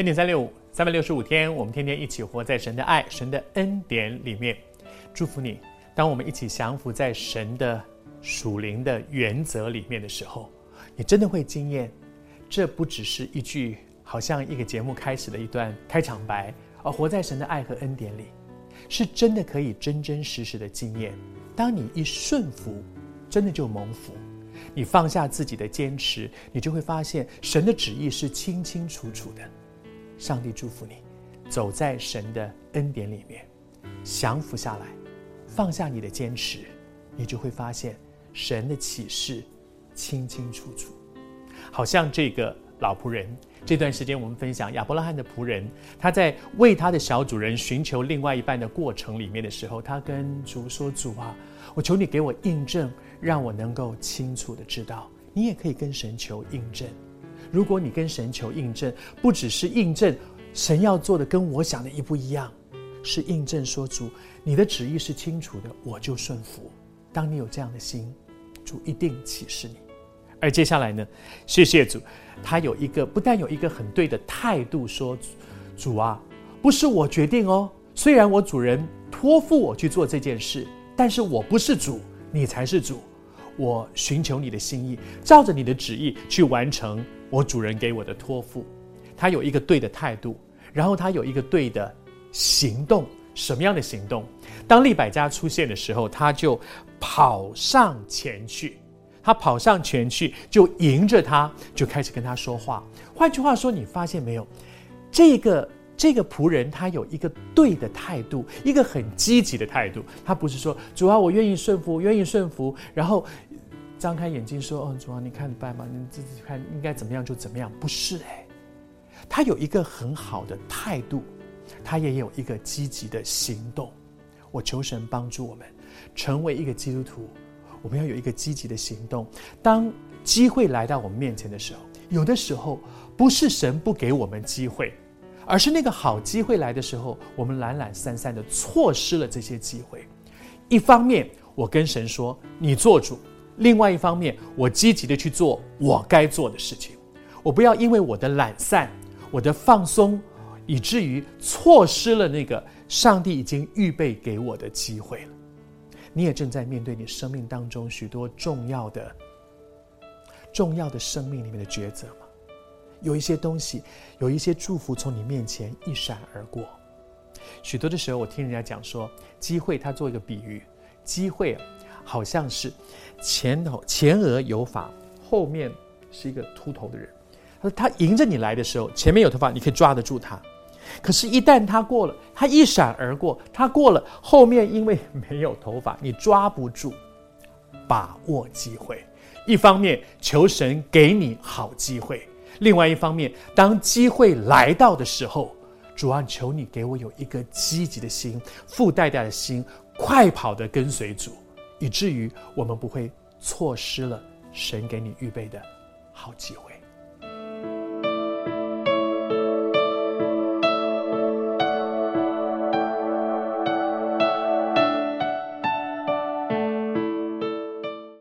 恩典三六五，三百六十五天，我们天天一起活在神的爱、神的恩典里面。祝福你，当我们一起降服在神的属灵的原则里面的时候，你真的会惊艳。这不只是一句好像一个节目开始的一段开场白，而活在神的爱和恩典里，是真的可以真真实实的经验。当你一顺服，真的就蒙福。你放下自己的坚持，你就会发现神的旨意是清清楚楚的。上帝祝福你，走在神的恩典里面，降服下来，放下你的坚持，你就会发现神的启示清清楚楚。好像这个老仆人，这段时间我们分享亚伯拉罕的仆人，他在为他的小主人寻求另外一半的过程里面的时候，他跟主说：“主啊，我求你给我印证，让我能够清楚的知道。”你也可以跟神求印证。如果你跟神求印证，不只是印证神要做的跟我想的一不一样，是印证说，主，你的旨意是清楚的，我就顺服。当你有这样的心，主一定启示你。而接下来呢，谢谢主，他有一个不但有一个很对的态度说，主啊，不是我决定哦，虽然我主人托付我去做这件事，但是我不是主，你才是主。我寻求你的心意，照着你的旨意去完成我主人给我的托付。他有一个对的态度，然后他有一个对的行动。什么样的行动？当利百加出现的时候，他就跑上前去。他跑上前去，就迎着他，就开始跟他说话。换句话说，你发现没有？这个。这个仆人他有一个对的态度，一个很积极的态度。他不是说主啊，我愿意顺服，愿意顺服，然后张开眼睛说：“哦，主啊，你看办吧，你自己看应该怎么样就怎么样。”不是哎，他有一个很好的态度，他也有一个积极的行动。我求神帮助我们成为一个基督徒，我们要有一个积极的行动。当机会来到我们面前的时候，有的时候不是神不给我们机会。而是那个好机会来的时候，我们懒懒散散的错失了这些机会。一方面，我跟神说你做主；另外一方面，我积极的去做我该做的事情。我不要因为我的懒散、我的放松，以至于错失了那个上帝已经预备给我的机会了。你也正在面对你生命当中许多重要的、重要的生命里面的抉择吗。有一些东西，有一些祝福从你面前一闪而过。许多的时候，我听人家讲说，机会，他做一个比喻，机会好像是前头前额有发，后面是一个秃头的人。他说，他迎着你来的时候，前面有头发，你可以抓得住他。可是，一旦他过了，他一闪而过，他过了，后面因为没有头发，你抓不住。把握机会，一方面求神给你好机会。另外一方面，当机会来到的时候，主啊，求你给我有一个积极的心、付代价的心，快跑的跟随主，以至于我们不会错失了神给你预备的好机会。